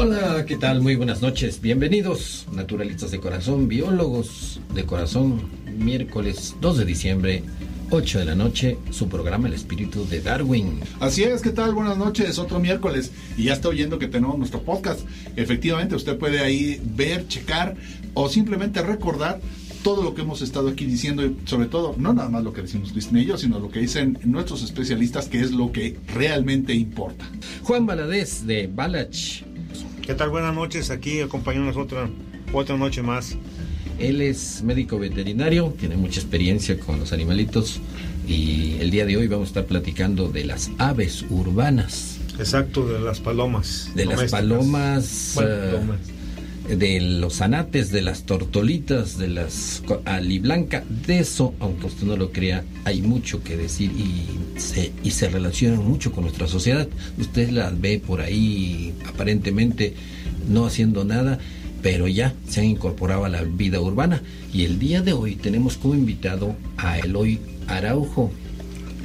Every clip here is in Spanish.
Hola, ¿qué tal? Muy buenas noches. Bienvenidos, naturalistas de corazón, biólogos de corazón. Miércoles 2 de diciembre, 8 de la noche, su programa El Espíritu de Darwin. Así es, ¿qué tal? Buenas noches, otro miércoles. Y ya está oyendo que tenemos nuestro podcast. Efectivamente, usted puede ahí ver, checar o simplemente recordar todo lo que hemos estado aquí diciendo y sobre todo, no nada más lo que decimos Cristina y yo, sino lo que dicen nuestros especialistas, que es lo que realmente importa. Juan Baladés de Balach ¿Qué tal? Buenas noches, aquí acompañándonos otra, otra noche más. Él es médico veterinario, tiene mucha experiencia con los animalitos y el día de hoy vamos a estar platicando de las aves urbanas. Exacto, de las palomas. De las palomas. Uh, de los anates, de las tortolitas, de las aliblanca, de eso, aunque usted no lo crea, hay mucho que decir y se, y se relacionan mucho con nuestra sociedad. Usted las ve por ahí aparentemente no haciendo nada, pero ya se han incorporado a la vida urbana. Y el día de hoy tenemos como invitado a Eloy Araujo.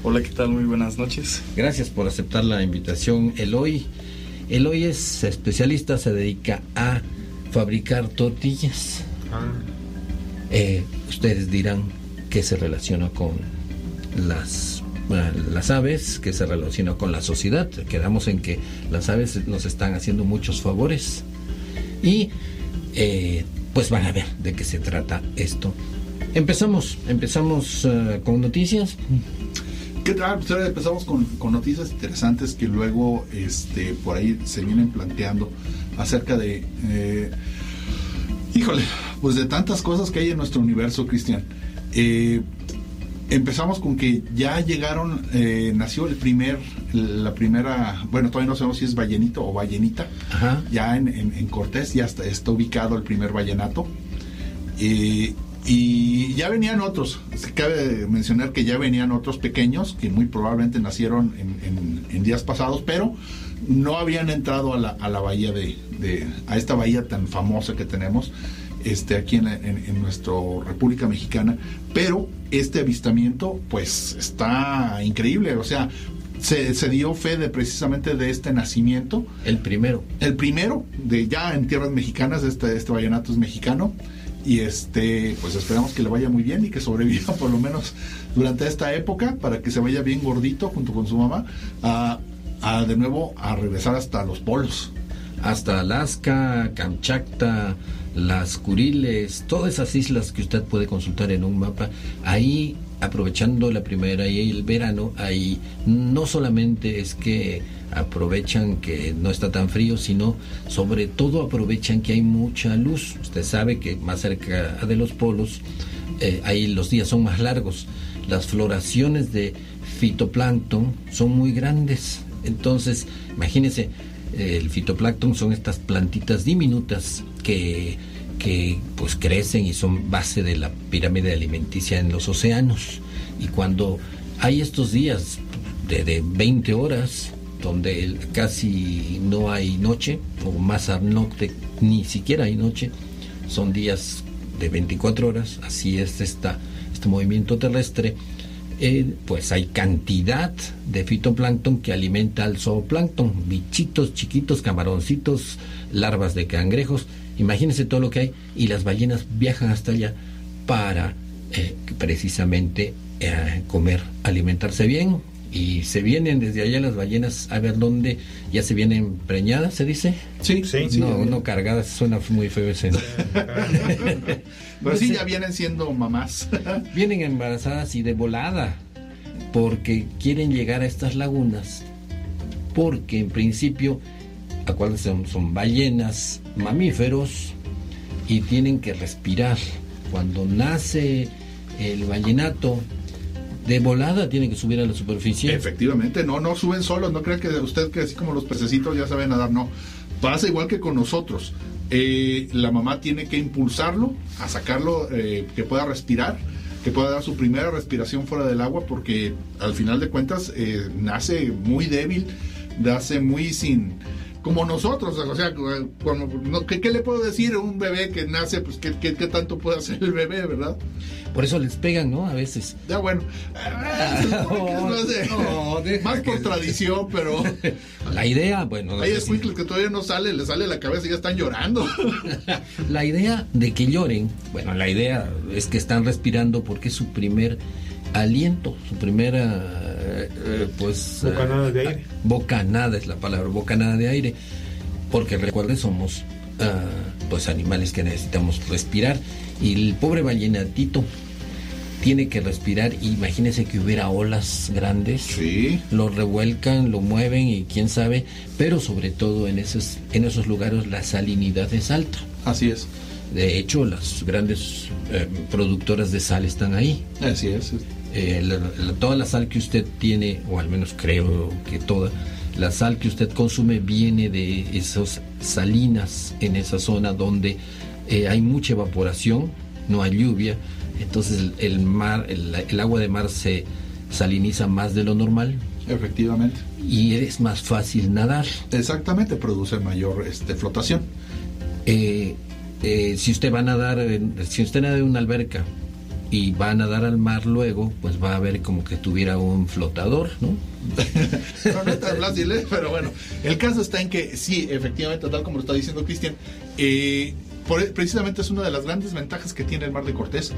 Hola, ¿qué tal? Muy buenas noches. Gracias por aceptar la invitación, Eloy. Eloy es especialista, se dedica a fabricar tortillas. Ah. Eh, ustedes dirán que se relaciona con las, las aves, que se relaciona con la sociedad. Quedamos en que las aves nos están haciendo muchos favores. Y eh, pues van a ver de qué se trata esto. Empezamos, empezamos uh, con noticias. ¿Qué tal? Pues empezamos con, con, noticias interesantes que luego este, por ahí se vienen planteando acerca de, eh, híjole, pues de tantas cosas que hay en nuestro universo, Cristian. Eh, empezamos con que ya llegaron, eh, nació el primer, la primera, bueno, todavía no sabemos si es ballenito o ballenita, ya en, en, Cortés ya está, está, ubicado el primer ballenato. Eh, y ya venían otros, se cabe mencionar que ya venían otros pequeños que muy probablemente nacieron en, en días pasados, pero no habían entrado a la, a la bahía de, de, a esta bahía tan famosa que tenemos este, aquí en, en, nuestra República Mexicana, pero este avistamiento pues está increíble, o sea, se, se, dio fe de precisamente de este nacimiento. El primero. El primero, de ya en tierras mexicanas, este, este vallenato es mexicano. Y este, pues esperamos que le vaya muy bien y que sobreviva por lo menos durante esta época para que se vaya bien gordito junto con su mamá a, a de nuevo a regresar hasta los polos. Hasta Alaska, Kamchatka, las Kuriles, todas esas islas que usted puede consultar en un mapa, ahí aprovechando la primera y el verano, ahí no solamente es que aprovechan que no está tan frío, sino sobre todo aprovechan que hay mucha luz. Usted sabe que más cerca de los polos, eh, ahí los días son más largos. Las floraciones de fitoplancton son muy grandes. Entonces, imagínense, el fitoplancton son estas plantitas diminutas que, que pues crecen y son base de la pirámide alimenticia en los océanos. Y cuando hay estos días de, de 20 horas, donde casi no hay noche, o más norte ni siquiera hay noche, son días de 24 horas, así es esta, este movimiento terrestre, eh, pues hay cantidad de fitoplancton que alimenta al zooplancton, bichitos chiquitos, camaroncitos, larvas de cangrejos, imagínense todo lo que hay, y las ballenas viajan hasta allá para eh, precisamente eh, comer, alimentarse bien y se vienen desde allá las ballenas a ver dónde ya se vienen preñadas, ¿se dice? Sí, sí. no, no cargadas, suena muy feo ese. Pero sí, ya vienen siendo mamás. vienen embarazadas y de volada, porque quieren llegar a estas lagunas, porque en principio, acuérdense, son, son ballenas, mamíferos, y tienen que respirar. Cuando nace el ballenato, de volada tienen que subir a la superficie. Efectivamente, no, no suben solos, no crean que usted que así como los pececitos ya saben nadar, no. Pasa igual que con nosotros. Eh, la mamá tiene que impulsarlo a sacarlo, eh, que pueda respirar, que pueda dar su primera respiración fuera del agua, porque al final de cuentas eh, nace muy débil, nace muy sin, como nosotros, o sea, ¿qué, le puedo decir a un bebé que nace? Pues, ¿qué, qué, tanto puede hacer el bebé, verdad? Por eso les pegan, ¿no? A veces. Ya, bueno. más por tradición, pero... La idea, bueno... Hay escuincles que todavía no sale, le sale la cabeza y ya están llorando. la idea de que lloren, bueno, la idea es que están respirando porque es su primer aliento, su primera eh, pues... Bocanada de aire. Bocanada es la palabra, bocanada de aire. Porque recuerden, somos ah, pues animales que necesitamos respirar. Y el pobre ballenatito tiene que respirar. Imagínense que hubiera olas grandes. Sí. Lo revuelcan, lo mueven y quién sabe. Pero sobre todo en esos, en esos lugares la salinidad es alta. Así es. De hecho, las grandes eh, productoras de sal están ahí. Así es. Eh, toda la sal que usted tiene, o al menos creo que toda, la sal que usted consume viene de esas salinas en esa zona donde eh, hay mucha evaporación, no hay lluvia, entonces el, mar, el, agua de mar se saliniza más de lo normal. Efectivamente. Y es más fácil nadar. Exactamente, produce mayor este, flotación. Eh, si usted va a nadar, si usted nada en una alberca y va a nadar al mar luego, pues va a ver como que tuviera un flotador, ¿no? no, no es tan fácil, ¿eh? pero bueno, el caso está en que sí, efectivamente, tal como lo está diciendo Cristian, eh, precisamente es una de las grandes ventajas que tiene el Mar de Cortés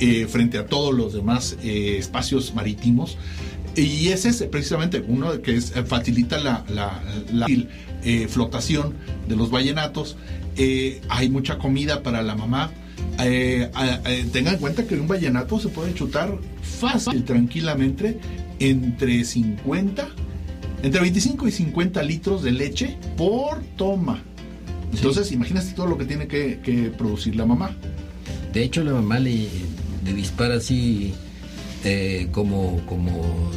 eh, frente a todos los demás espacios marítimos. Y ese es precisamente uno que facilita la flotación de los vallenatos. hay mucha comida para la mamá eh, eh, tengan en cuenta que un vallenato se puede chutar fácil, tranquilamente, entre 50, entre 25 y 50 litros de leche por toma. Entonces, imagínate todo lo que tiene que, producir la mamá. De hecho, la mamá le, dispara así eh, como, como,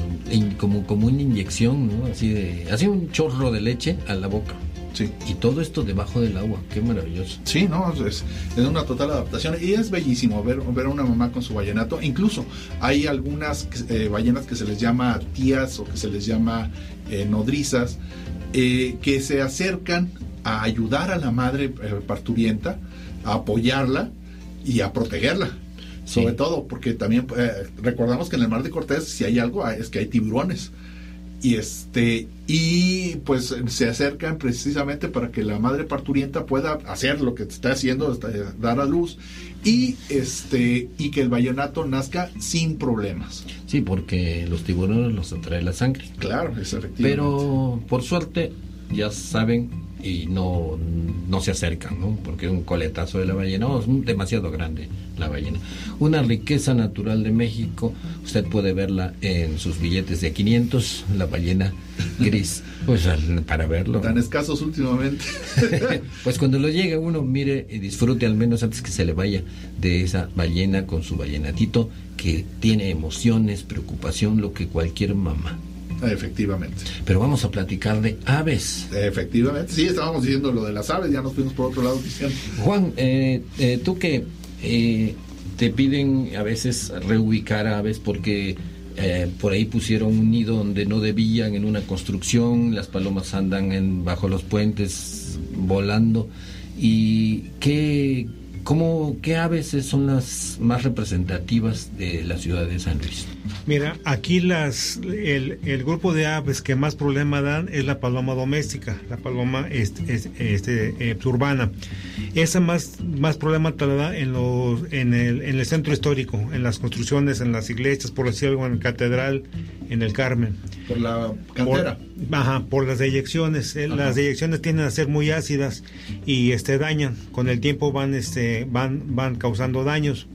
como, como una inyección, ¿no? Así de, así un chorro de leche a la boca. Sí. Y todo esto debajo del agua, qué maravilloso. Sí, no, es, es una total adaptación y es bellísimo ver, ver a una mamá con su vallenato. Incluso hay algunas eh, ballenas que se les llama tías o que se les llama eh, nodrizas eh, que se acercan a ayudar a la madre parturienta, a apoyarla y a protegerla. Sobre todo porque también recordamos que en el mar de Cortés si hay algo es que hay tiburones y este y pues se acercan precisamente para que la madre parturienta pueda hacer lo que está haciendo dar a luz y este y que el vallenato nazca sin problemas. Sí porque los tiburones los atrae la sangre. Claro es pero por suerte ya saben y no, no se acercan, ¿no? porque un coletazo de la ballena, es demasiado grande la ballena. Una riqueza natural de México, usted puede verla en sus billetes de 500, la ballena gris, pues para verlo. Tan escasos últimamente. pues cuando lo llegue uno, mire y disfrute al menos antes que se le vaya de esa ballena con su ballenatito que tiene emociones, preocupación, lo que cualquier mamá. Efectivamente. Pero vamos a platicar de aves. Efectivamente, sí, estábamos diciendo lo de las aves, ya nos fuimos por otro lado diciendo. Juan, eh, eh, tú que eh, te piden a veces reubicar aves porque por ahí pusieron un nido donde no debían en una construcción, las palomas andan en, bajo los puentes volando. ¿Y qué, cómo, qué aves son las más representativas de la ciudad de San Luis? Mira, aquí las el, el, grupo de aves que más problema dan es la paloma doméstica, la paloma este, este, eh, urbana. Esa más, más problema te la da en, los, en, el, en el centro histórico, en las construcciones, en las iglesias, por decir algo, en la catedral, en el Carmen. Por la cantera. Por, ajá, por las deyecciones. Eh, las deyecciones tienden a ser muy ácidas y este dañan. Con el tiempo van este van van causando daños.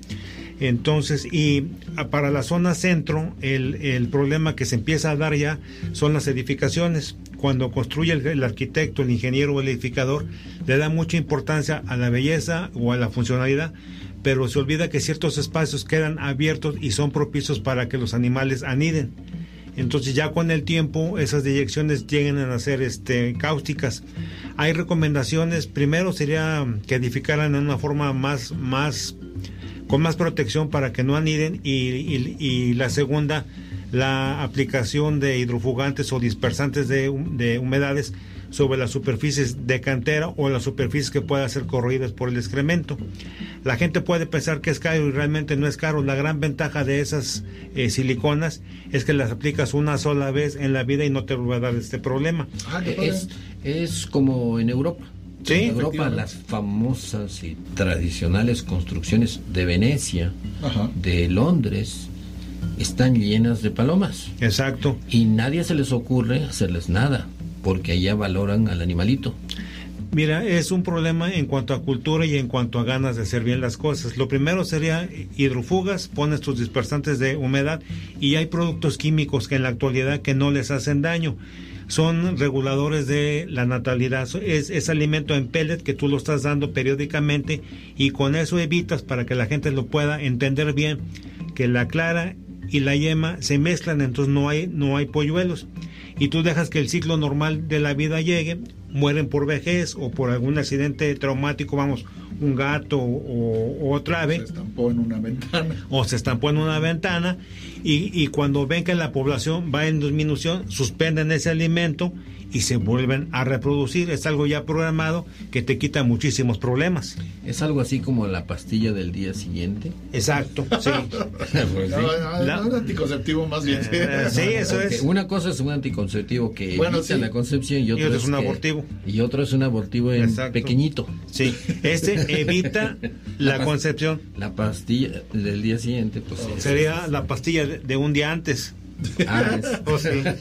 Entonces, y para la zona centro, el, el, problema que se empieza a dar ya son las edificaciones. Cuando construye el, el, arquitecto, el ingeniero o el edificador, le da mucha importancia a la belleza o a la funcionalidad, pero se olvida que ciertos espacios quedan abiertos y son propicios para que los animales aniden. Entonces ya con el tiempo esas deyecciones llegan a ser este, cáusticas. Hay recomendaciones, primero sería que edificaran en una forma más, más con más protección para que no aniden. Y, y, y la segunda, la aplicación de hidrofugantes o dispersantes de, de, humedades sobre las superficies de cantera o las superficies que puedan ser corroídas por el excremento. La gente puede pensar que es caro y realmente no es caro. La gran ventaja de esas eh, siliconas es que las aplicas una sola vez en la vida y no te va a dar este problema. Ah, es, es como en Europa. Sí, en Europa las famosas y tradicionales construcciones de Venecia, Ajá. de Londres, están llenas de palomas. Exacto. Y nadie se les ocurre hacerles nada, porque allá valoran al animalito. Mira, es un problema en cuanto a cultura y en cuanto a ganas de hacer bien las cosas. Lo primero sería hidrofugas, pones tus dispersantes de humedad y hay productos químicos que en la actualidad que no les hacen daño son reguladores de la natalidad. Es, es, alimento en pellet que tú lo estás dando periódicamente y con eso evitas para que la gente lo pueda entender bien que la clara y la yema se mezclan, entonces no hay, no hay polluelos. Y tú dejas que el ciclo normal de la vida llegue, mueren por vejez o por algún accidente traumático, vamos, un gato o, o otra ave. Se estampó en una ventana. O se estampó en una ventana y, y, cuando ven que la población va en disminución, suspenden ese alimento y se vuelven a reproducir. Es algo ya programado que te quita muchísimos problemas. Es algo así como la pastilla del día siguiente. Exacto, sí. pues, no, no, la... un anticonceptivo más bien. Eh, sí, eso es. Una cosa es un anticonceptivo que Bueno, evita sí. la concepción y otro, Y otro es un que- abortivo. Y otro es un abortivo en Exacto. pequeñito. Sí, este evita la concepción. La pastilla del día siguiente, pues sí. Sería la pastilla de, de un día antes. Ah, es- O sea,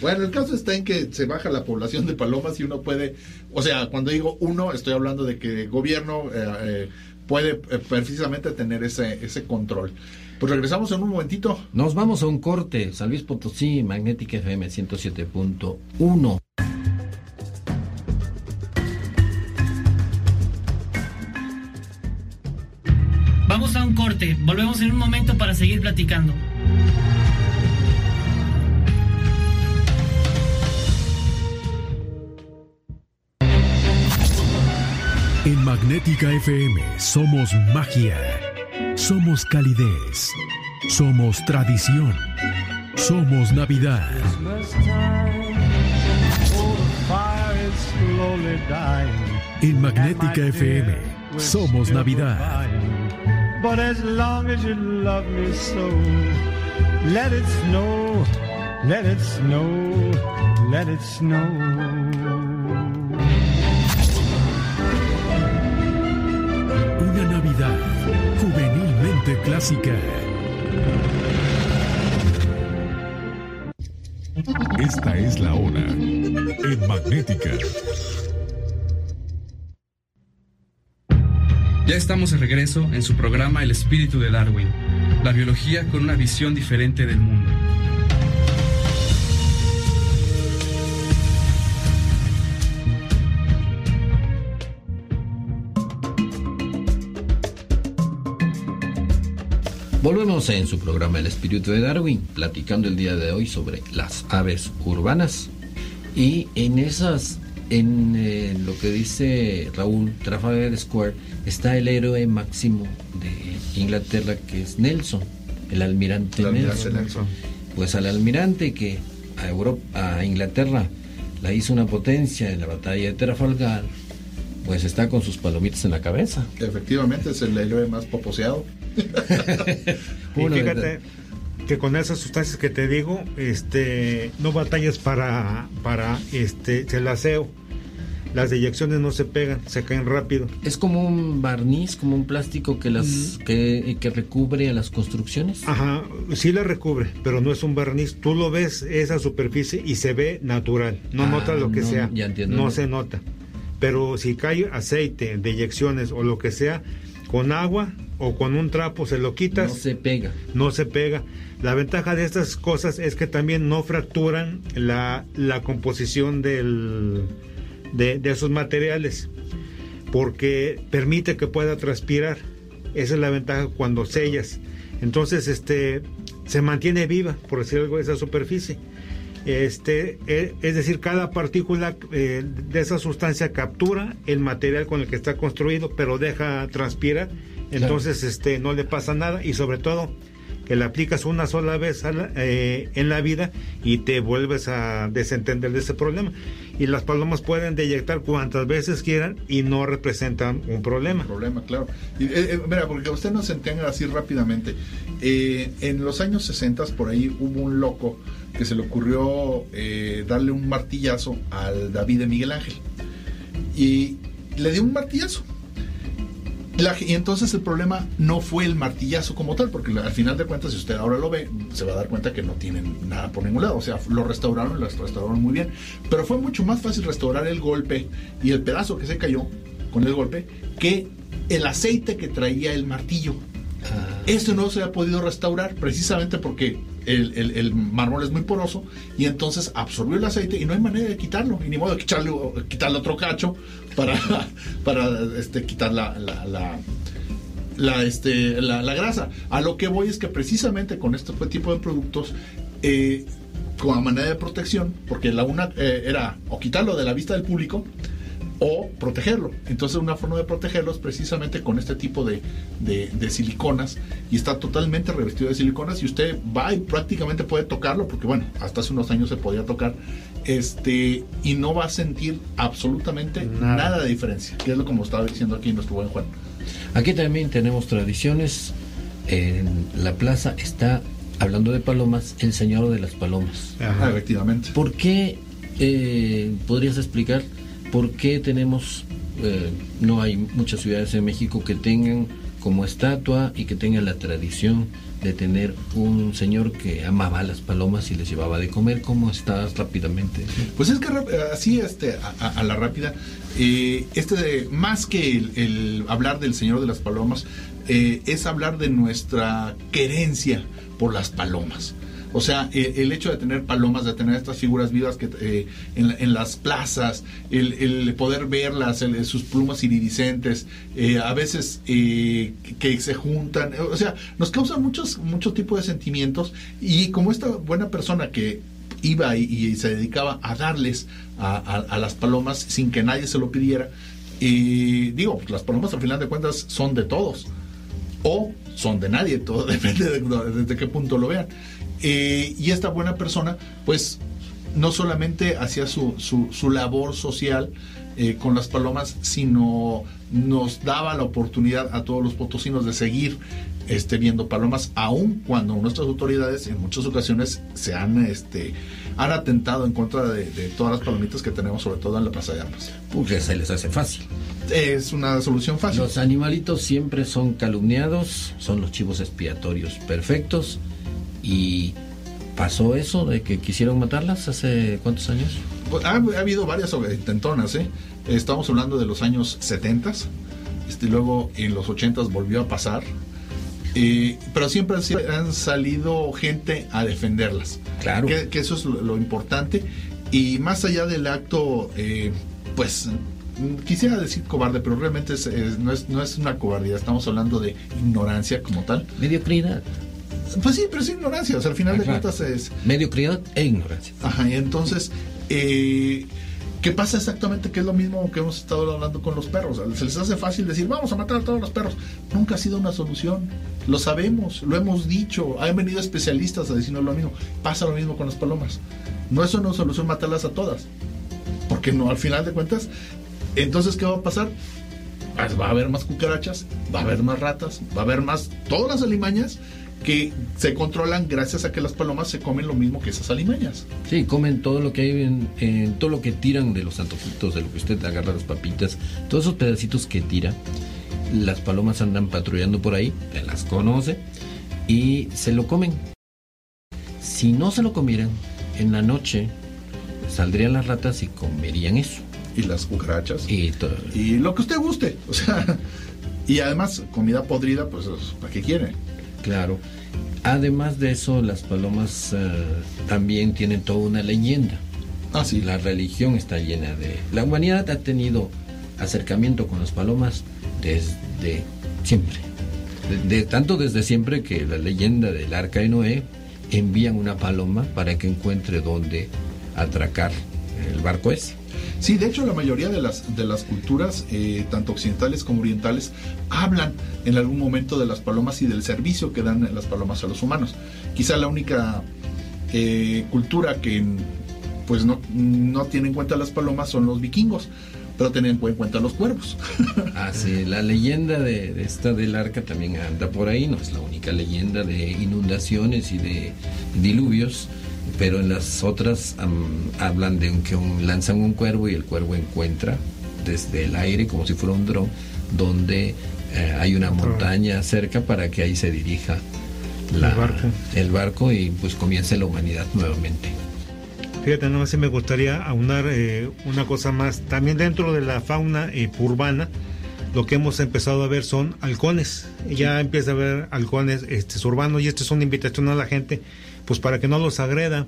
Bueno, el caso está en que se baja la población de palomas y uno puede, o sea, cuando digo uno, estoy hablando de que el gobierno eh, eh, puede eh, precisamente tener ese, ese control. Pues regresamos en un momentito. Nos vamos a un corte. San Luis Potosí, Magnética FM 107.1. Vamos a un corte, volvemos en un momento para seguir platicando. En Magnética FM somos magia, somos calidez, somos tradición, somos Navidad. En Magnética FM somos Navidad. But as long as you love me so, let it snow, let it snow, let it snow. Juvenilmente clásica. Esta es la hora en Magnética. Ya estamos de regreso en su programa El espíritu de Darwin, la biología con una visión diferente del mundo. Volvemos en su programa El Espíritu de Darwin, platicando el día de hoy sobre las aves urbanas. Y en esas, en eh, lo que dice Raúl Trafalgar Square, está el héroe máximo de Inglaterra, que es Nelson, el almirante, El almirante Nelson. Nelson. Pues al almirante que a, Europa, a Inglaterra la hizo una potencia en la batalla de Trafalgar, pues está con sus palomitas en la cabeza. Efectivamente, es el héroe más poposeado. Y Uno de- fíjate que con esas sustancias que te digo, este, no batallas para, para este, el aseo. las deyecciones no se pegan, se caen rápido. Es como un barniz, como un plástico que las Mm. que, que recubre a las construcciones. Ajá, sí la recubre, pero no es un barniz. Tú lo ves esa superficie y se ve natural. No Ah, nota lo que no, sea. ya entiendo. No se nota. Pero si cae aceite, deyecciones o lo que sea, con agua o con un trapo se lo quitas. No se pega. no se pega. La ventaja de estas cosas es que también no fracturan la, la composición del, de, de esos materiales, porque permite que pueda transpirar. Esa es la ventaja cuando sellas. Entonces, este, se mantiene viva, por decir algo, esa superficie. Este, e- es decir, cada partícula eh, de esa sustancia captura el material con el que está construido, pero deja transpirar. Entonces, este, no le pasa nada y sobre todo que la aplicas una sola vez a la- eh, en la vida y te vuelves a desentender de ese problema. Y las palomas pueden deyectar cuantas veces quieran y no representan un problema. problema, claro. Y, eh, eh, mira, porque usted no se entienda así rápidamente. Eh, en los años 60 por ahí hubo un loco que se le ocurrió eh, darle un martillazo al David de Miguel Ángel. Y le dio un martillazo. La- y entonces el problema no fue el martillazo como tal, porque al final de cuentas, si usted ahora lo ve, se va a dar cuenta que no tienen nada por ningún lado. O sea, lo restauraron, lo restauraron muy bien. Pero fue mucho más fácil restaurar el golpe y el pedazo que se cayó con el golpe que el aceite que traía el martillo. Esto no se ha podido restaurar precisamente porque el, el- el mármol es muy poroso y entonces absorbió el aceite y no hay manera de quitarlo. Y ni modo de quitarle, quitarle otro cacho para, para este, quitar la, la- la- la, este, la, la grasa. A lo que voy es que precisamente con este tipo de productos, eh, como manera de protección, porque la una eh, era o quitarlo de la vista del público o protegerlo. Entonces una forma de protegerlo es precisamente con este tipo de, de- de siliconas y está totalmente revestido de siliconas y usted va y prácticamente puede tocarlo porque bueno, hasta hace unos años se podía tocar este y no va a sentir absolutamente Nada. nada, de diferencia, que es lo como estaba diciendo aquí nuestro buen Juan. Aquí también tenemos tradiciones. En la plaza está, hablando de palomas, el señor de las palomas. Ah, efectivamente. ¿Por qué, eh, podrías explicar, por qué tenemos, eh, no hay muchas ciudades en México que tengan como estatua y que tengan la tradición de tener un señor que amaba las palomas y les llevaba de comer? ¿Cómo estás rápidamente? Pues es que así, este, a, la rápida, eh, este de- más que el, el hablar del Señor de las Palomas, eh, es hablar de nuestra querencia por las palomas. O sea, eh, el hecho de tener palomas, de tener estas figuras vivas que eh, en, la- en las plazas, el, poder verlas, el- sus plumas iridiscentes, eh, a veces eh, que se juntan, o sea, nos causan muchos muchos tipos de sentimientos y como esta buena persona que iba y, se dedicaba a darles a, las palomas sin que nadie se lo pidiera, digo, las palomas al final de cuentas son de todos o son de nadie, todo depende de, desde qué punto lo vean. Eh, y esta buena persona, pues, no solamente hacía su, su, su labor social eh, con las palomas, sino nos daba la oportunidad a todos los potosinos de seguir este, viendo palomas, aun cuando nuestras autoridades en muchas ocasiones se han, este, han atentado en contra de, de todas las palomitas que tenemos, sobre todo en la Plaza de Armas. Porque se les hace fácil. Es una solución fácil. Los animalitos siempre son calumniados, son los chivos expiatorios perfectos. Y pasó eso de que quisieron matarlas hace cuántos años? Pues, ha, ha habido varias intentonas, ¿eh? Estamos hablando de los años 70, este, luego en los 80 volvió a pasar, eh, pero siempre han, han salido gente a defenderlas. Claro. Que, que eso es lo, lo importante. Y más allá del acto, eh, pues quisiera decir cobarde, pero realmente es- es- no, es, no es una cobardía, estamos hablando de ignorancia como tal. Mediocridad. Pues sí, pero es ignorancia, o sea, al final Ah, de cuentas es... Mediocridad e ignorancia. Ajá, y entonces, eh, ¿qué pasa exactamente? Que es lo mismo que hemos estado hablando con los perros. Se les hace fácil decir, vamos a matar a todos los perros. Nunca ha sido una solución. Lo sabemos, lo hemos dicho. Han venido especialistas a decirnos lo mismo. Pasa lo mismo con las palomas. No es una solución matarlas a todas. Porque no, al final de cuentas, entonces, ¿qué va a pasar? Pues va a haber más cucarachas, va a haber más ratas, va a haber más, todas las alimañas que se controlan gracias a que las palomas se comen lo mismo que esas alimañas. Sí, comen todo lo que hay en, en todo lo que tiran de los antojitos, de lo que usted agarra las papitas, todos esos pedacitos que tira. Las palomas andan patrullando por ahí, las conoce y se lo comen. Si no se lo comieran, en la noche saldrían las ratas y comerían eso. Y las cucarachas. Y, todo. Y lo que usted guste. O sea, y además, comida podrida, pues, ¿para qué quiere? Claro. Además de eso, las palomas eh, también tienen toda una leyenda. Ah, sí. La religión está llena de... La humanidad ha tenido acercamiento con las palomas desde siempre. De, de- tanto desde siempre que la leyenda del arca de Noé envían una paloma para que encuentre dónde atracar el barco ese. Sí, de hecho la mayoría de las, de las culturas, eh, tanto occidentales como orientales, hablan en algún momento de las palomas y del servicio que dan las palomas a los humanos. Quizá la única eh, cultura que pues no, no tiene en cuenta las palomas son los vikingos, pero tienen en cuenta los cuervos. Ah, sí, la leyenda de esta del arca también anda por ahí, no es la única leyenda de inundaciones y de diluvios, pero en las otras am, hablan de un- que un- lanzan un cuervo y el cuervo encuentra desde el aire, como si fuera un dron, donde eh, hay una montaña cerca para que ahí se dirija la- El barco. el barco y pues comience la humanidad nuevamente. Fíjate, no sé, me gustaría aunar eh, una cosa más. También dentro de la fauna eh, urbana, lo que hemos empezado a ver son halcones. Ya empieza a ver halcones este, urbanos y esta es una invitación a la gente, pues para que no los agreda.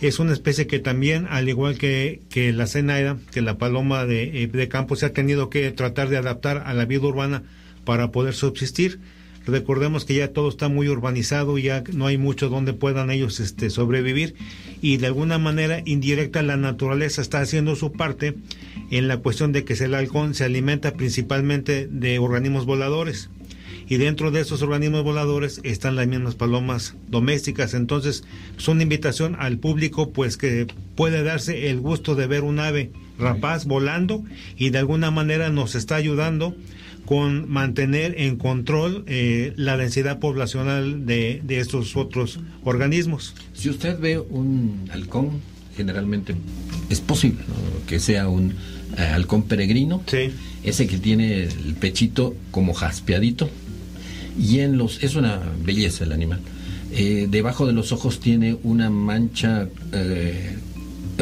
Es una especie que también, al igual que, que la cenaida, que la paloma de, eh, de campo, se ha tenido que tratar de adaptar a la vida urbana para poder subsistir. Recordemos que ya todo está muy urbanizado, ya no hay mucho donde puedan ellos este, sobrevivir y de alguna manera indirecta la naturaleza está haciendo su parte en la cuestión de que el halcón se alimenta principalmente de organismos voladores y dentro de esos organismos voladores están las mismas palomas domésticas. Entonces, es una invitación al público pues que puede darse el gusto de ver un ave rapaz volando y de alguna manera nos está ayudando con mantener en control eh, la densidad poblacional de, de estos otros organismos. Si usted ve un halcón, generalmente es posible ¿no? que sea un eh, halcón peregrino, ese que tiene el pechito como jaspeadito, y en los es una belleza el animal. Eh, debajo de los ojos tiene una mancha eh,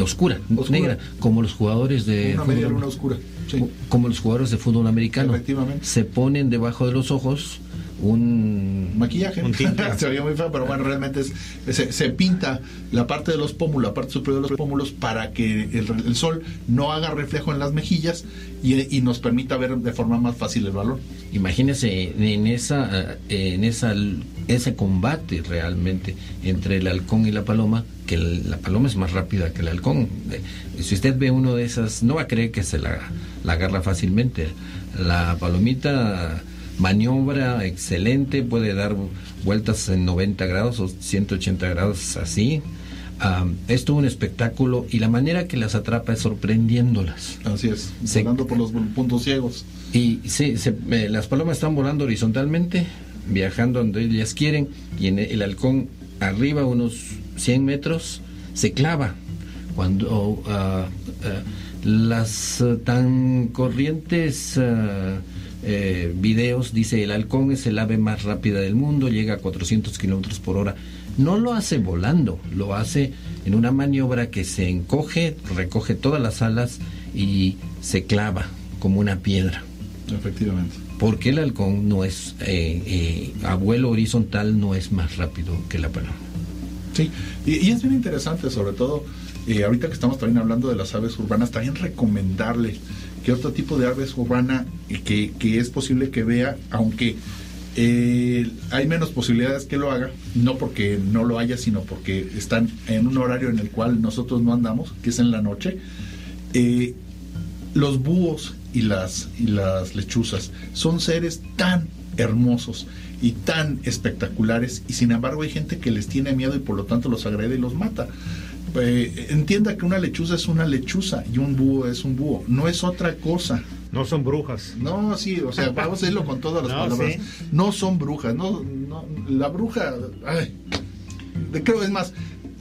oscura, Oscura. negra, como los jugadores de Una media luna oscura. Sí. como los jugadores de fútbol americano. Efectivamente. Se ponen debajo de los ojos un maquillaje. un tinte. se oye muy feo, pero bueno, realmente es, se, se pinta la parte de los pómulos, la parte superior de los pómulos, para que el, el sol no haga reflejo en las mejillas y, y nos permita ver de forma más fácil el balón. Imagínese en esa eh, en esa ese combate realmente entre el halcón y la paloma, que la paloma es más rápida que el halcón. Eh, Si usted ve uno de esas, no va a creer que se la, la agarra fácilmente. La palomita maniobra excelente, puede dar vueltas en 90 grados o 180 grados así. Es todo un espectáculo y la manera que las atrapa es sorprendiéndolas. Así es, Se- volando por los puntos ciegos. y sí, se- eh, las palomas están volando horizontalmente, viajando donde ellas quieren, y en el halcón arriba, unos 100 metros, se clava. Cuando ah, ah, las ah, tan corrientes ah, eh, videos, dice el halcón es el ave más rápida del mundo, llega a 400 kilómetros por hora. No lo hace volando, lo hace en una maniobra que se encoge, recoge todas las alas y se clava como una piedra. Efectivamente. Porque el halcón no es, eh, eh, a vuelo horizontal no es más rápido que la paloma. Sí, y, y es bien interesante, sobre todo, eh, ahorita que estamos también hablando de las aves urbanas, también recomendarle que otro tipo de aves urbana y que, que es posible que vea, aunque eh, hay menos posibilidades que lo haga, no porque no lo haya, sino porque están en un horario en el cual nosotros no andamos, que es en la noche. Eh, los búhos y las, y las lechuzas son seres tan hermosos y tan espectaculares y sin embargo hay gente que les tiene miedo y por lo tanto los agrede y los mata. Eh, entienda que una lechuza es una lechuza y un búho es un búho, no es otra cosa. No son brujas. No, sí, o sea, vamos a decirlo con todas las No, palabras. sí. No son brujas, no, no, la bruja, ay, de- creo es más,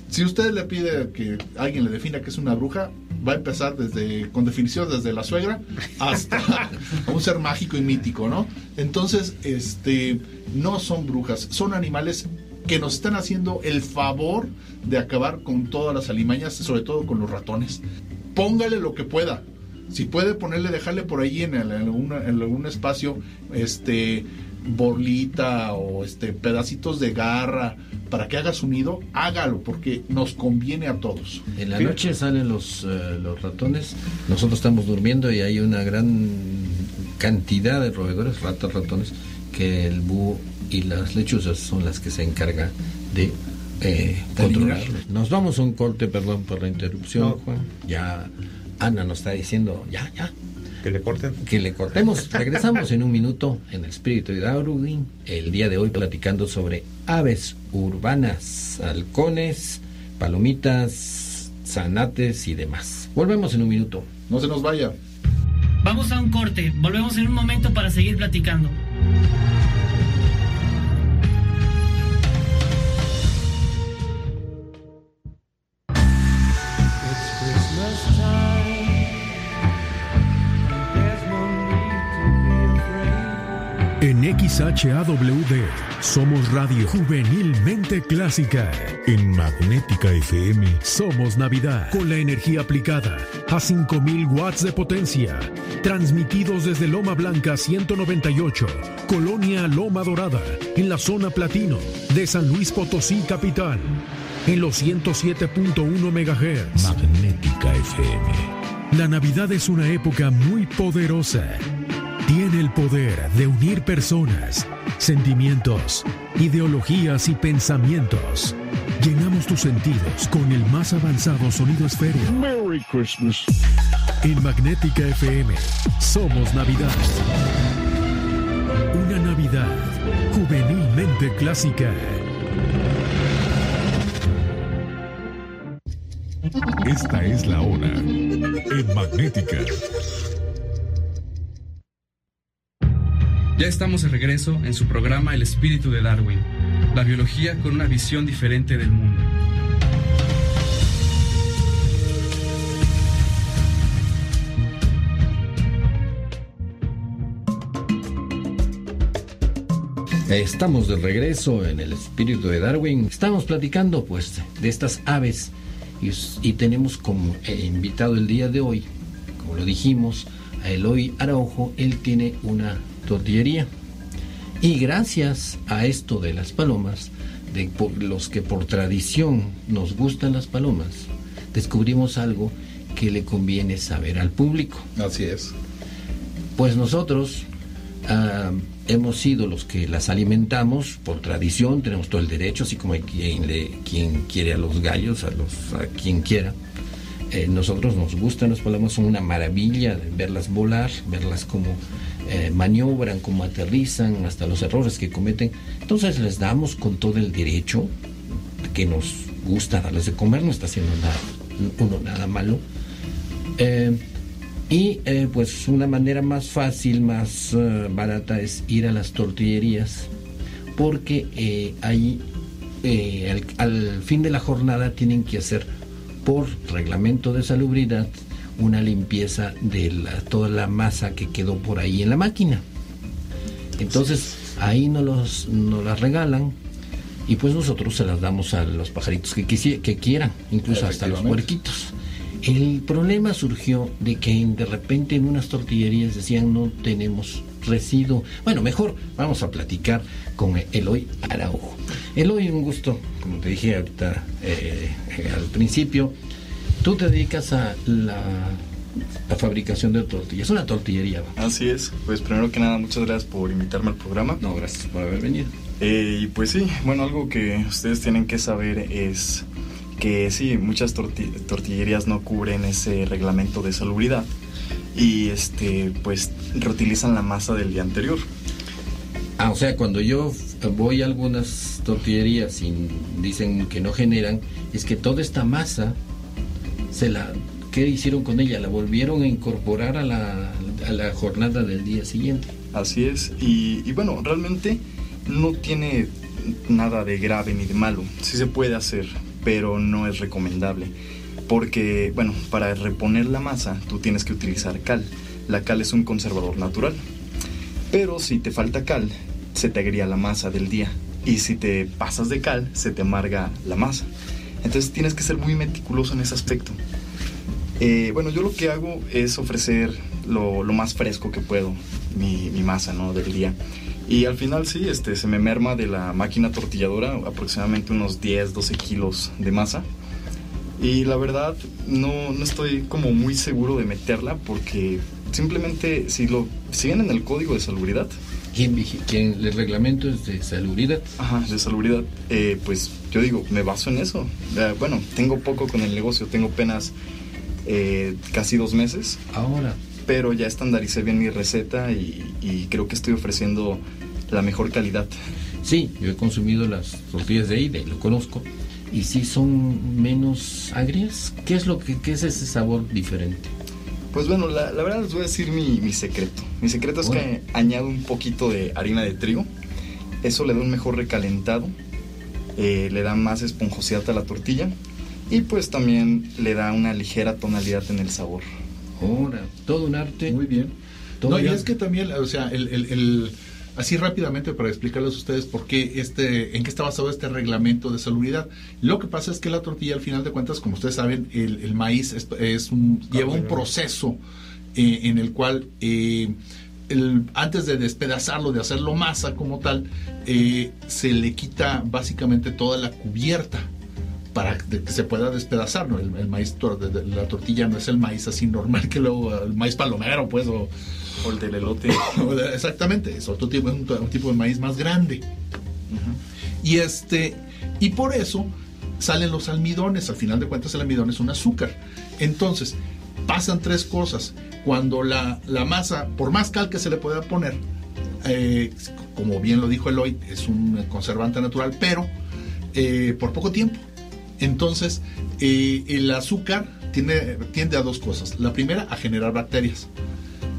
si usted le pide que alguien le defina que es una bruja, va a empezar desde con definición desde la suegra hasta un ser mágico y mítico, ¿no? Entonces, este, no son brujas, son animales que nos están haciendo el favor de acabar con todas las alimañas, sobre todo con los ratones. Póngale lo que pueda. Si puede ponerle, dejarle por ahí en, el- en algún, en algún espacio, este, borlita o este, pedacitos de garra para que haga su nido, hágalo porque nos conviene a todos. En la noche salen los, eh, los ratones, nosotros estamos durmiendo y hay una gran cantidad de roedores, ratas, ratones, que el búho y las lechuzas son las que se encargan de eh, controlarlos. Nos vamos a un corte, perdón por la interrupción, No. Juan. Ya Ana nos está diciendo, ya, ya, Que le corten. que le cortemos. Regresamos en un minuto en el espíritu de Darwin, el día de hoy platicando sobre aves urbanas, halcones, palomitas, zanates y demás. Volvemos en un minuto. No se nos vaya. Vamos a un corte. Volvemos en un momento para seguir platicando. Thank you. XHAWD somos Radio Juvenilmente Clásica. En Magnética FM somos Navidad. Con la energía aplicada a 5000 watts de potencia. Transmitidos desde Loma Blanca 198, Colonia Loma Dorada, en la zona platino de San Luis Potosí Capital. En los 107.1 MHz. Magnética FM. La Navidad es una época muy poderosa. Tiene el poder de unir personas, sentimientos, ideologías y pensamientos. Llenamos tus sentidos con el más avanzado sonido esféreo. Merry Christmas. En Magnética FM somos Navidad. Una Navidad juvenilmente clásica. Esta es la hora en Magnética. Ya estamos de regreso en su programa El espíritu de Darwin, la biología con una visión diferente del mundo. Estamos de regreso en el espíritu de Darwin. Estamos platicando pues de estas aves y, y tenemos como eh, invitado el día de hoy, como lo dijimos, a Eloy Araujo. Él tiene una tortillería y gracias a esto de las palomas, de por los que por tradición nos gustan las palomas, descubrimos algo que le conviene saber al público. Así es. Pues nosotros ah, hemos sido los que las alimentamos por tradición, tenemos todo el derecho, así como hay quien, le, quien quiere a los gallos, a, los, a quien quiera. Eh, nosotros nos gustan las palomas, son una maravilla verlas volar, verlas como eh, maniobran, como aterrizan, hasta los errores que cometen. Entonces les damos con todo el derecho que nos gusta darles de comer, no está haciendo nada, uno nada malo. Eh, y eh, pues una manera más fácil, más barata es ir a las tortillerías, porque ahí al fin de la jornada tienen que hacer por reglamento de salubridad una limpieza de la- toda la masa que quedó por ahí en la máquina. Entonces ahí nos, los, nos las regalan y pues nosotros se las damos a los pajaritos que, que quieran, incluso hasta los puerquitos. El problema surgió de que de repente en unas tortillerías decían no tenemos residuo. Bueno, mejor vamos a platicar con Eloy Araujo. Eloy, un gusto, como te dije ahorita eh, eh, al principio, tú te dedicas a la, la fabricación de tortillas, una tortillería. ¿va? Así es. Pues primero que nada, muchas gracias por invitarme al programa. No, gracias por haber venido. Eh, y pues sí, bueno, algo que ustedes tienen que saber es que sí, muchas torti- tortillerías no cubren ese reglamento de salubridad y este pues reutilizan la masa del día anterior. Ah, o sea, cuando yo voy a algunas tortillerías y dicen que no generan, es que toda esta masa se la ¿qué hicieron con ella? La volvieron a incorporar a la, a la jornada del día siguiente. Así es, y, y bueno, realmente no tiene nada de grave ni de malo. Sí se puede hacer, pero no es recomendable. Porque, bueno, para reponer la masa tú tienes que utilizar cal. La cal es un conservador natural. Pero si te falta cal, se te agría la masa del día. Y si te pasas de cal, se te amarga la masa. Entonces tienes que ser muy meticuloso en ese aspecto. Eh, bueno, yo lo que hago es ofrecer lo, lo más fresco que puedo, mi, mi, masa ¿no? del día. Y al final sí, este, se me merma de la máquina tortilladora aproximadamente unos 10, 12 kilos de masa. Y la verdad no, no estoy como muy seguro de meterla porque simplemente si lo siguen en el código de salubridad. ¿Quién, quién el reglamento es de salubridad? Ajá, de salubridad. Eh, pues yo digo, me baso en eso. Eh, bueno, tengo poco con el negocio, tengo apenas eh, casi dos meses. Ahora. Pero ya estandaricé bien mi receta y, y, creo que estoy ofreciendo la mejor calidad. Sí, yo he consumido las tortillas de ahí, de lo conozco. Y sí son menos agrias. ¿Qué es lo que qué es ese sabor diferente? Pues bueno, la, la verdad les voy a decir mi, mi secreto. Mi secreto es bueno. que añado un poquito de harina de trigo. Eso le da un mejor recalentado. Eh, le da más esponjosidad a la tortilla y pues también le da una ligera tonalidad en el sabor. Ahora, todo un arte. Muy bien. No, y es que también, o sea, el, el, el, así rápidamente para explicarles a ustedes por qué este, en qué está basado este reglamento de salubridad. Lo que pasa es que la tortilla, al final de cuentas, como ustedes saben, el, el maíz es, es un, lleva un proceso eh, en el cual eh, el, antes de despedazarlo, de hacerlo masa como tal, eh, se le quita básicamente toda la cubierta para que se pueda despedazar, ¿no? El, el maíz, la tortilla no es el maíz así normal que luego, el maíz palomero, pues, o, o el del elote. Exactamente, es otro tipo, un, un tipo de maíz más grande. Uh -huh. Y este, y por eso salen los almidones, al final de cuentas el almidón es un azúcar. Entonces, pasan tres cosas. Cuando la, la masa, por más cal que se le pueda poner, eh, como bien lo dijo Eloy, es un conservante natural, pero eh, por poco tiempo. Entonces, eh, el azúcar tiende, tiende, a dos cosas. La primera, a generar bacterias.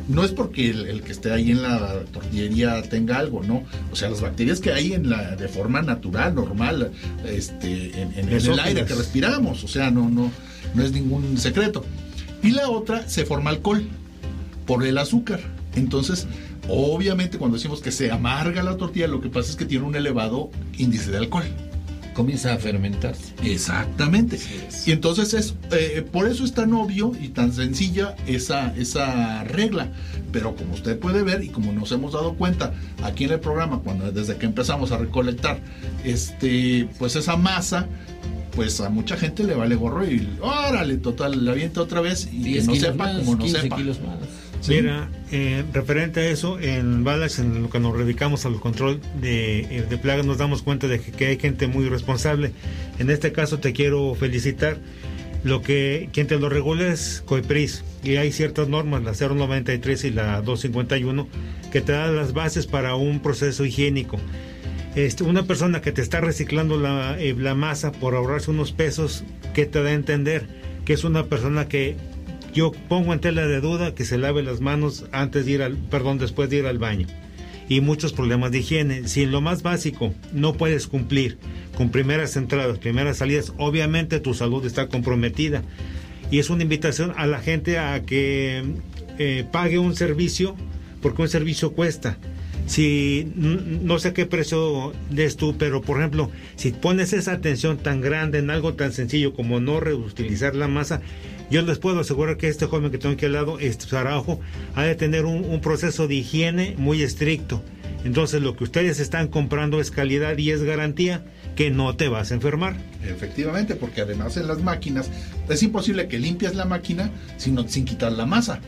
No es porque el, el, que esté ahí en la tortillería tenga algo, ¿no? O sea, las bacterias que hay en la, de forma natural, normal, este, en, en, en el aire que respiramos. O sea, no, no, no es ningún secreto. Y la otra, se forma alcohol por el azúcar. Entonces, obviamente, cuando decimos que se amarga la tortilla, lo que pasa es que tiene un elevado índice de alcohol comienza a fermentarse. Exactamente. Y entonces es eh, por eso es tan obvio y tan sencilla esa, esa regla. Pero como usted puede ver y como nos hemos dado cuenta aquí en el programa, cuando desde que empezamos a recolectar, este, pues esa masa, pues a mucha gente le vale gorro y órale, total, la avienta otra vez y que no sepa más, como no 15 sepa. Kilos más. Sí. Mira, eh, referente a eso, en Balas, en lo que nos dedicamos al control de, de, plagas, nos damos cuenta de que, que, hay gente muy responsable. En este caso te quiero felicitar. Lo que quien te lo regula es COEPRIS y hay ciertas normas, la 093 y la 251, que te dan las bases para un proceso higiénico. Este, una persona que te está reciclando la, eh, la masa por ahorrarse unos pesos, que te da a entender que es una persona que yo pongo en tela de duda que se lave las manos antes de ir al, perdón, después de ir al baño. Y muchos problemas de higiene. Si en lo más básico no puedes cumplir con primeras entradas, primeras salidas, obviamente tu salud está comprometida. Y es una invitación a la gente a que eh, pague un servicio, porque un servicio cuesta. Si no sé qué precio des tú, pero por ejemplo, si pones esa atención tan grande en algo tan sencillo como no reutilizar la masa, yo les puedo asegurar que este joven que tengo aquí al lado, este Sarajo, ha de tener un, un, proceso de higiene muy estricto. Entonces lo que ustedes están comprando es calidad y es garantía que no te vas a enfermar. Efectivamente, porque además en las máquinas es imposible que limpies la máquina sin, sin quitar la masa.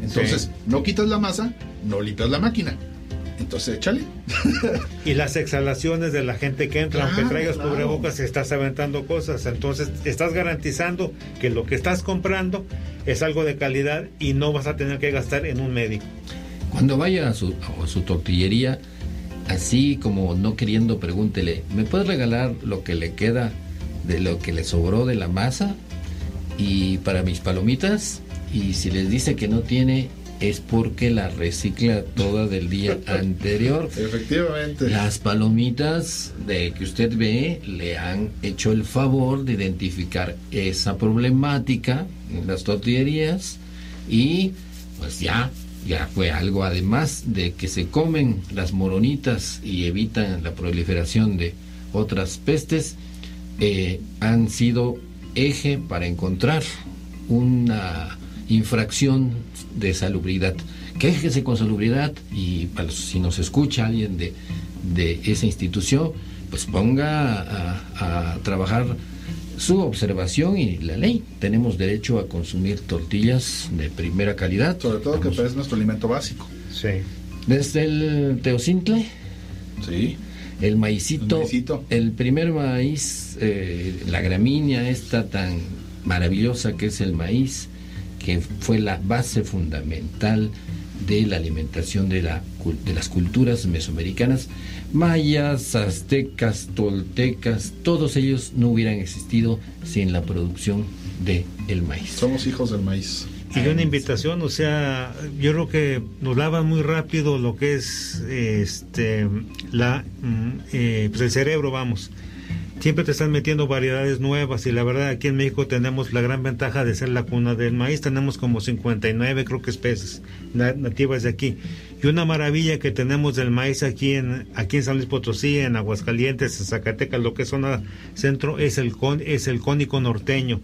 Entonces, sí. no quitas la masa, no limpias la máquina. Entonces, échale. y las exhalaciones de la gente que entra, claro, aunque traigas claro. cubrebocas, estás aventando cosas. Entonces, estás garantizando que lo que estás comprando es algo de calidad y no vas a tener que gastar en un médico. Cuando vaya a su, a su tortillería, así como no queriendo, pregúntele, ¿me puedes regalar lo que le queda de lo que le sobró de la masa y para mis palomitas? Y si les dice que no tiene, es porque la recicla toda del día anterior. Efectivamente. Las palomitas de que usted ve le han hecho el favor de identificar esa problemática en las tortillerías y pues ya ya fue algo además de que se comen las moronitas y evitan la proliferación de otras pestes eh, han sido eje para encontrar una infracción de salubridad. Quéjese con salubridad y para si nos escucha alguien de, de esa institución, pues ponga a, a trabajar su observación y la ley. Tenemos derecho a consumir tortillas de primera calidad. Sobre todo que es nuestro alimento básico. Sí. Desde el teocintle, Sí. el maicito, El maicito. el primer maíz, eh, la gramínea esta tan maravillosa que es el maíz, que fue la base fundamental de la alimentación de, la, de las culturas mesoamericanas, mayas, aztecas, toltecas, todos ellos no hubieran existido sin la producción de el maíz. Somos hijos del maíz. Y una invitación, o sea, yo creo que nos lavan muy rápido lo que es este la mm, eh, pues el cerebro, vamos. Siempre te están metiendo variedades nuevas y la verdad aquí en México tenemos la gran ventaja de ser la cuna del maíz, tenemos como 59 creo que especies na- nativas de aquí. Y una maravilla que tenemos del maíz aquí en aquí en San Luis Potosí, en Aguascalientes, en Zacatecas, lo que es zona centro es el con, es el cónico norteño.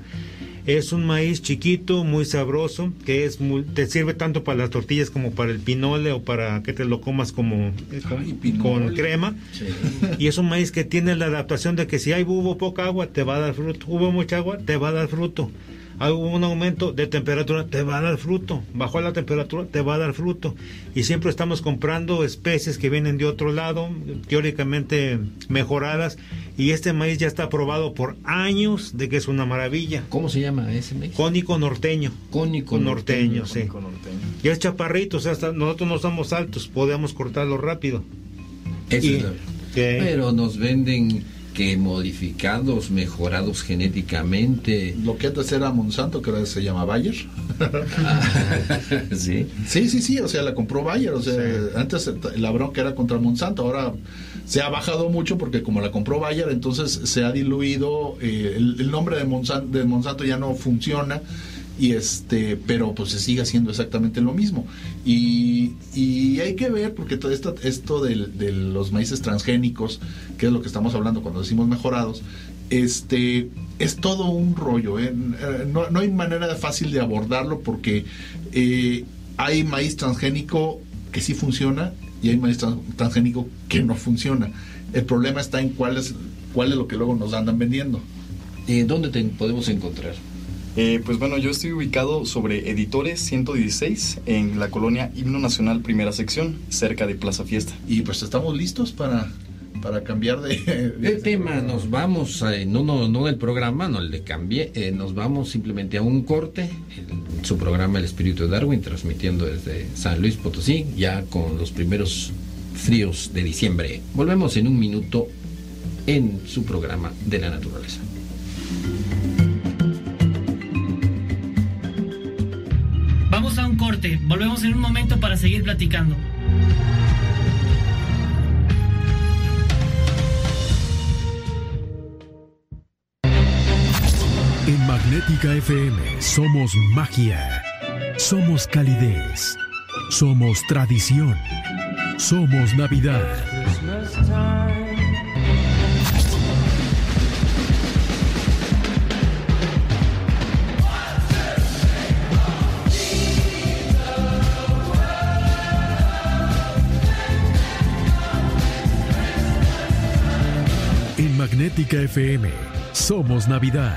Es un maíz chiquito, muy sabroso, que es muy- te sirve tanto para las tortillas como para el pinole o para que te lo comas como Ay, con crema. Y es un maíz que tiene la adaptación de que si hay hubo poca agua, te va a dar fruto. Hubo mucha agua, te va a dar fruto. Hay un aumento de temperatura, te va a dar fruto. Bajó la temperatura, te va a dar fruto. Y siempre estamos comprando especies que vienen de otro lado, teóricamente mejoradas. Y este maíz ya está probado por años de que es una maravilla. ¿Cómo se llama ese maíz? Cónico norteño. Cónico norteño, sí. Con norteño. Y es chaparrito, o sea, hasta nosotros no somos altos, podemos cortarlo rápido. Esa Y- es la- que- Pero nos venden que modificados, mejorados genéticamente. Lo que antes era Monsanto, que ahora se llama Bayer. sí. Sí, sí, sí, o sea, la compró Bayer, o sea, antes la bronca era contra Monsanto, ahora se ha bajado mucho porque como la compró Bayer, entonces se ha diluido, eh, el, el nombre de Monsanto, de Monsanto ya no funciona y este, pero pues se sigue haciendo exactamente lo mismo y, y hay que ver porque todo esto, esto de los maíces transgénicos, que es lo que estamos hablando cuando decimos mejorados, este es todo un rollo, ¿eh? Eh, no, no hay manera fácil de abordarlo porque eh, hay maíz transgénico que sí funciona y hay maíz trans- transgénico que no funciona. El problema está en cuál es, lo que luego nos andan vendiendo. Eh, ¿Dónde podemos encontrar? Eh, pues bueno, yo estoy ubicado sobre Editores 116 en la colonia Himno Nacional Primera Sección, cerca de Plaza Fiesta. Y pues estamos listos para, para cambiar de... de- El tema, nos vamos, eh, no, no, no el programa, no el de cambie, eh, nos vamos simplemente a un corte, en su programa El Espíritu de Darwin, transmitiendo desde San Luis Potosí, ya con los primeros fríos de diciembre. Volvemos en un minuto en su programa de la naturaleza. Corte, volvemos en un momento para seguir platicando. En Magnética FM somos magia, somos calidez, somos tradición, somos Navidad. Magnética FM somos Navidad.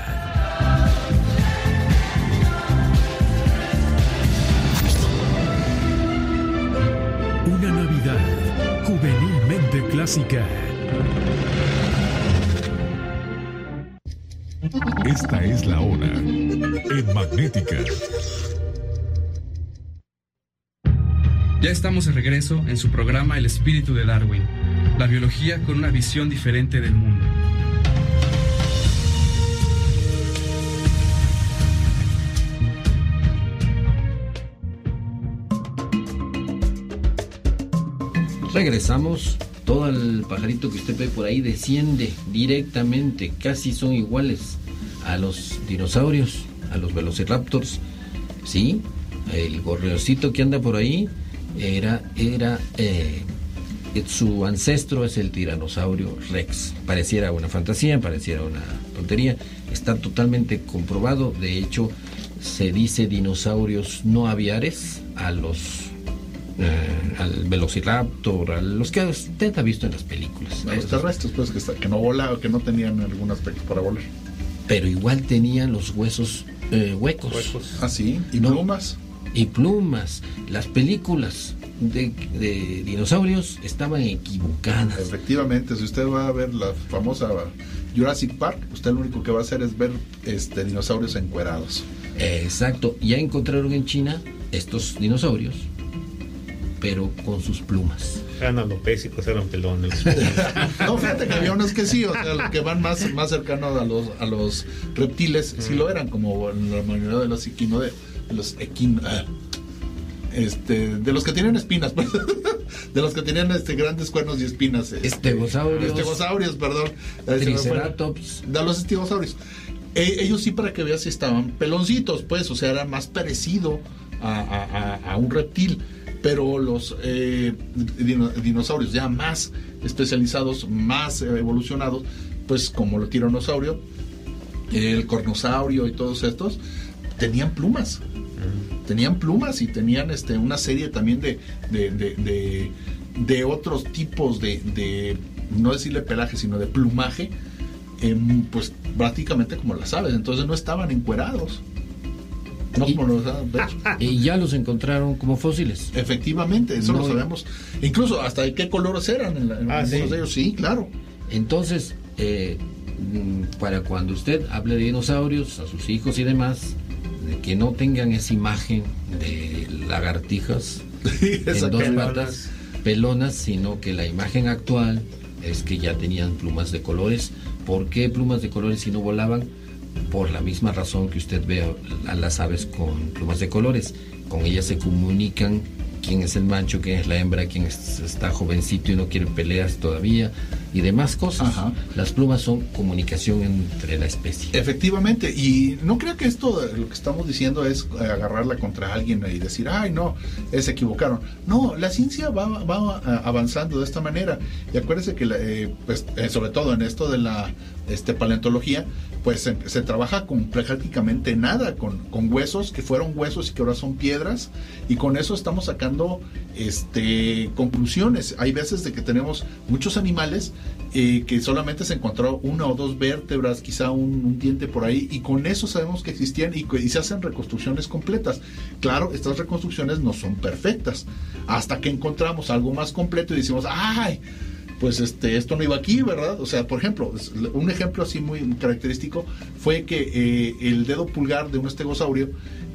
Una Navidad juvenilmente clásica. Esta es la hora en Magnética. Ya estamos de regreso en su programa El espíritu de Darwin, La biología con una visión diferente del mundo. Regresamos. Todo el pajarito que usted ve por ahí desciende directamente, casi son iguales a los dinosaurios, a los velociraptors. Sí, el gorriocito que anda por ahí era, era eh, su ancestro es el tiranosaurio rex. Pareciera una fantasía, pareciera una tontería. Está totalmente comprobado. De hecho, se dice dinosaurios no aviares a los eh, al velociraptor, a los que usted ha visto en las películas. Los terrestres, pues, que, está- que no volaban, que no tenían algún aspecto para volar. Pero igual tenían los huesos eh, huecos. Ah, sí, y No. plumas. Y plumas. Las películas de, de dinosaurios estaban equivocadas. Efectivamente, si usted va a ver la famosa Jurassic Park, usted lo único que va a hacer es ver este dinosaurios encuerados. Exacto. Ya encontraron en China estos dinosaurios, pero con sus plumas. Eran alopésicos, eran pelones. No, fíjate que había unos que sí, o sea, los que van más, más cercanos a los, a los reptiles, sí lo eran, como la mayoría de los equino de los equino, ah, este, de los que tienen espinas, pues, de los que tenían este grandes cuernos y espinas. este, Estegosaurios. Estegosaurios, perdón. Triceratops. De los estegosaurios. E- ellos sí, para que veas, sí estaban peloncitos, pues, o sea, era más parecido a, a- a- a un reptil. Pero los eh, dino- dinosaurios ya más especializados, más eh, evolucionados, pues como el tiranosaurio, el cornosaurio y todos estos, tenían plumas. Tenían plumas y tenían este, una serie también de, de, de- de- de otros tipos de, de, no decirle pelaje, sino de plumaje, pues prácticamente como las aves. Entonces no estaban encuerados. No Y- como los aves. Y ya los encontraron como fósiles. Efectivamente, eso No, lo sabemos. Incluso hasta de qué colores eran en, la- en Ah, algunos sí. de ellos, sí, claro. Entonces, eh, mm, para cuando usted hable de dinosaurios a sus hijos y demás, de que no tengan esa imagen de lagartijas en Esa dos patas pelonas, sino que la imagen actual es que ya tenían plumas de colores. ¿Por qué plumas de colores si no volaban? Por la misma razón que usted ve a las aves con plumas de colores. Con ellas se comunican quién es el macho, quién es la hembra, quién es- está jovencito y no quiere peleas todavía y demás cosas. Ajá. Las plumas son comunicación entre la especie. Efectivamente, y no creo que esto, lo que estamos diciendo es eh, agarrarla contra alguien y decir, ay, no, eh, se equivocaron. No, la ciencia va, va eh, avanzando de esta manera. Y acuérdense que, la, eh, pues, eh, sobre todo en esto de la este, paleontología, pues se, se trabaja con prácticamente nada, con, con huesos que fueron huesos y que ahora son piedras, y con eso estamos sacando este, conclusiones. Hay veces de que tenemos muchos animales que solamente se encontró una o dos vértebras, quizá un, diente por ahí, y con eso sabemos que existían y, se hacen reconstrucciones completas. Claro, estas reconstrucciones no son perfectas, hasta que encontramos algo más completo y decimos, ¡ay! Pues este, esto no iba aquí, ¿verdad? O sea, por ejemplo, un ejemplo así muy característico fue que eh, el dedo pulgar de un estegosaurio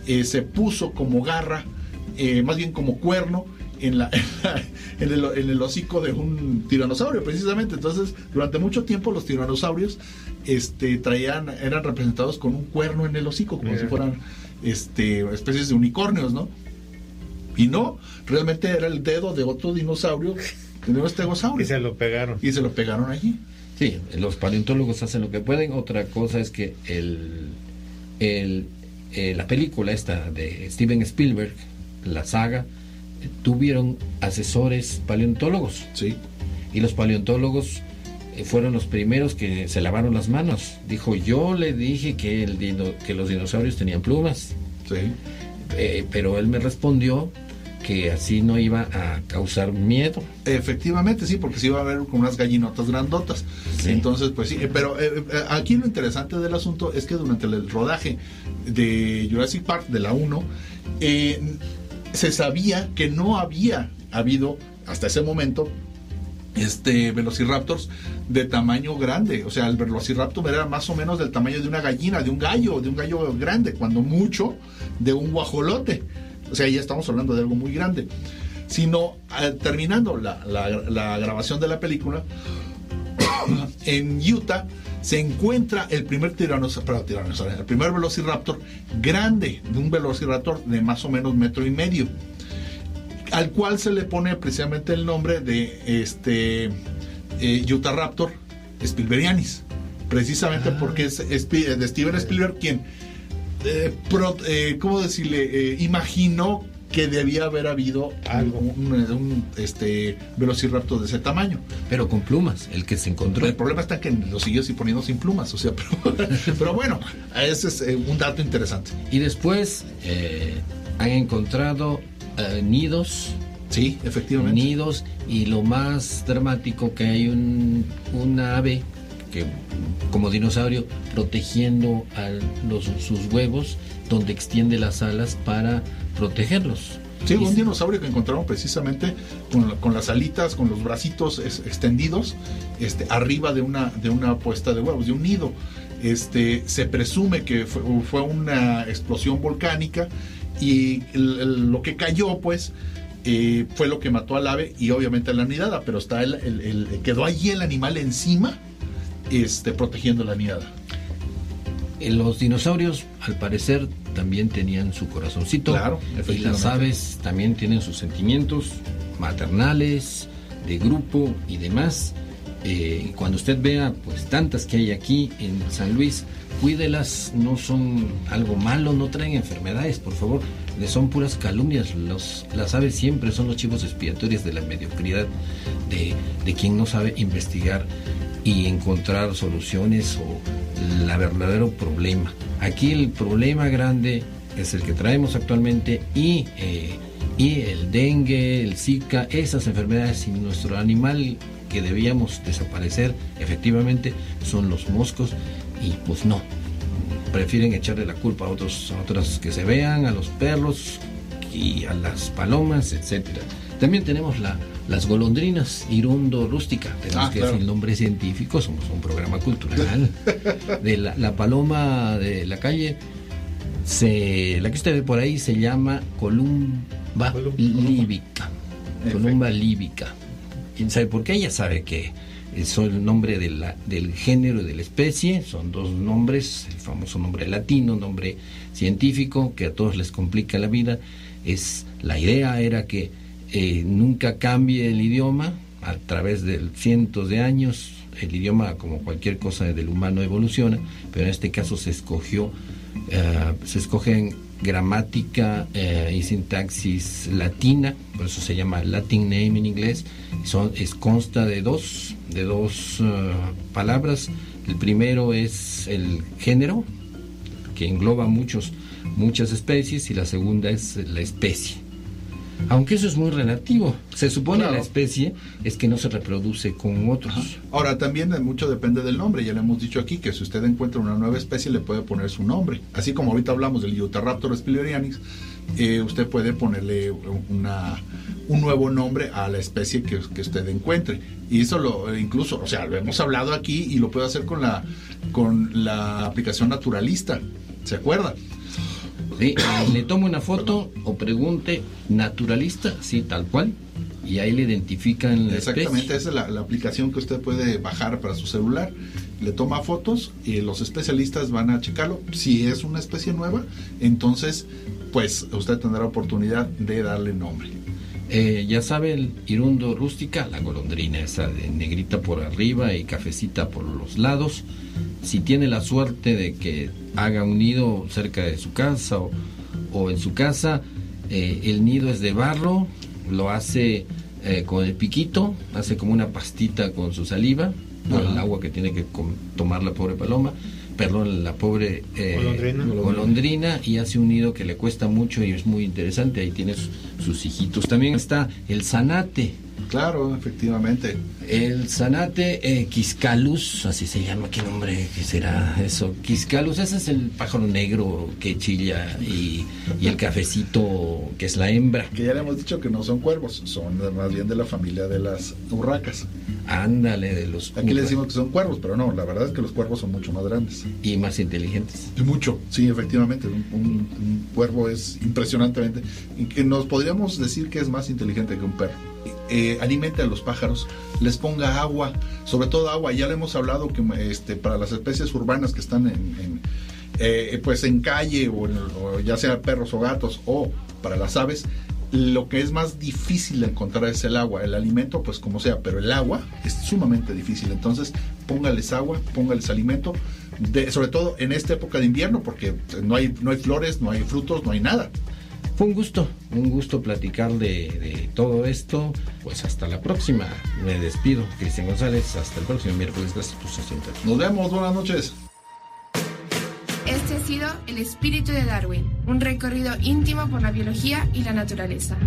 eh, se puso como garra, eh, más bien como cuerno, en, la, en, el, en el hocico de un tiranosaurio, precisamente. Entonces, durante mucho tiempo los tiranosaurios este, traían, eran representados con un cuerno en el hocico, como si fueran este, especies de unicornios, ¿no? Y no, realmente era el dedo de otro dinosaurio, de un estegosaurio. Y se lo pegaron. Y se lo pegaron allí. Sí, los paleontólogos hacen lo que pueden. Otra cosa es que el, el, eh, la película esta de Steven Spielberg, la saga, tuvieron asesores paleontólogos. Sí. Y los paleontólogos eh, fueron los primeros que se lavaron las manos. Dijo, yo le dije que, el dino- que los dinosaurios tenían plumas. Sí. Eh, pero él me respondió que así no iba a causar miedo. Efectivamente, sí, porque sí iba a haber como unas gallinotas grandotas. Sí. Entonces, pues sí, eh, pero eh, aquí lo interesante del asunto es que durante el rodaje de Jurassic Park, de la 1, eh, se sabía que no había habido hasta ese momento este velociraptors de tamaño grande, o sea, el velociraptor era más o menos del tamaño de una gallina, de un gallo, de un gallo grande, cuando mucho de un guajolote. O sea, ya estamos hablando de algo muy grande. sino eh, terminando la, la- la grabación de la película, en Utah se encuentra el primer tiranosaurio, el primer velociraptor grande, de un velociraptor de más o menos metro y medio, al cual se le pone precisamente el nombre de este eh, Utah Raptor Spielbergianis, precisamente porque es, es de Steven Spielberg quien, eh, pro- eh, ¿cómo decirle? Eh, imaginó que debía haber habido algo, un, un, este velociraptor de ese tamaño. Pero con plumas, el que se encontró. El problema está que lo siguió así poniendo sin plumas, o sea, pero, pero bueno, ese es eh, un dato interesante. Y después eh, han encontrado eh, nidos. Sí, efectivamente. Nidos y lo más dramático que hay un, una ave que como dinosaurio protegiendo a los, sus huevos donde extiende las alas para protegerlos. Sí, un dinosaurio que encontraron precisamente con, con las alitas, con los bracitos extendidos, este, arriba de una, de una puesta de huevos, de un nido. Este, se presume que fue, fue una explosión volcánica y el- el- lo que cayó, pues, eh, fue lo que mató al ave y obviamente a la nidada, pero está el, el- el- quedó allí el animal encima, este, protegiendo la nidada. Eh, Los dinosaurios, al parecer, también tenían su corazoncito. Claro, Y las aves también tienen sus sentimientos maternales, de grupo y demás. Eh, cuando usted vea, pues tantas que hay aquí en San Luis, cuídelas, no son algo malo, no traen enfermedades, por favor. Son puras calumnias. Los, las aves siempre son los chivos expiatorios de la mediocridad de, de quien no sabe investigar y encontrar soluciones o la verdadero problema. Aquí el problema grande es el que traemos actualmente y, eh, y el dengue, el zika, esas enfermedades y nuestro animal que debíamos desaparecer efectivamente son los moscos y pues no, prefieren echarle la culpa a otros, a otras que se vean, a los perros y a las palomas, etcétera. También tenemos la, las golondrinas irundo rústica, tenemos Ah, que claro. decir el nombre científico, somos un programa cultural. de la, la paloma de la calle, se, la que usted ve por ahí se llama columba líbica. Columba líbica. ¿Quién sabe por qué? Ella sabe que es el nombre de la- del género y de la especie, son dos nombres, el famoso nombre latino, nombre científico, que a todos les complica la vida. Es, la idea era que eh, nunca cambie el idioma a través de cientos de años. El idioma, como cualquier cosa del humano, evoluciona, pero en este caso se escogió, eh, se escogen gramática eh, y sintaxis latina, por eso se llama Latin name en inglés. Son, es, consta de dos, de dos eh, palabras. El primero es el género, que engloba muchos, muchas especies, y la segunda es la especie. Aunque eso es muy relativo. Se supone Claro. la especie es que no se reproduce con otros. Ahora, también mucho depende del nombre. Ya le hemos dicho aquí que si usted encuentra una nueva especie, le puede poner su nombre. Así como ahorita hablamos del Utahraptor spilerianis, eh, usted puede ponerle una, un nuevo nombre a la especie que, que usted encuentre. Y eso lo incluso, o sea, lo hemos hablado aquí y lo puede hacer con la, con la aplicación naturalista. ¿Se acuerda? Le tome una foto o pregunte naturalista, sí, tal cual, y ahí le identifican la Exactamente, esa es la, la aplicación que usted puede bajar para su celular. Le toma fotos y los especialistas van a checarlo. Si es una especie nueva, entonces, pues usted tendrá oportunidad de darle nombre. Eh, ya sabe, el irundo rústica, la golondrina esa de negrita por arriba y cafecita por los lados. Si tiene la suerte de que haga un nido cerca de su casa o, o en su casa, eh, el nido es de barro, lo hace eh, con el piquito, hace como una pastita con su saliva, por el agua que tiene que tomar la pobre paloma, perdón, la pobre eh, Golondrina. golondrina, y hace un nido que le cuesta mucho y es muy interesante, ahí tiene sus, sus hijitos. También está el zanate, Claro, efectivamente. El zanate eh, Quiscalus, así se llama, ¿qué nombre será eso? Quiscalus, ese es el pájaro negro que chilla y, y el cafecito que es la hembra. Que ya le hemos dicho que no son cuervos, son más bien de la familia de las urracas. Ándale, de los... Aquí le decimos que son cuervos, pero no, la verdad es que los cuervos son mucho más grandes. Y más inteligentes. Y mucho, sí, efectivamente. Un, un- un cuervo es impresionantemente. nos podríamos decir que es más inteligente que un perro. Eh, alimente a los pájaros, les ponga agua, sobre todo agua. Ya le hemos hablado que este, para las especies urbanas que están en, eh, pues en calle o, ya sea perros o gatos o para las aves, lo que es más difícil encontrar es el agua. El alimento, pues como sea, pero el agua es sumamente difícil. Entonces, póngales agua, póngales alimento, sobre todo en esta época de invierno, porque no hay, no hay flores, no hay frutos, no hay nada. Fue un gusto, un gusto platicar de, de todo esto. Pues hasta la próxima. Me despido, Cristian González. Hasta el próximo miércoles. Gracias por su atención. Nos vemos, buenas noches. Este ha sido El espíritu de Darwin, un recorrido íntimo por la biología y la naturaleza.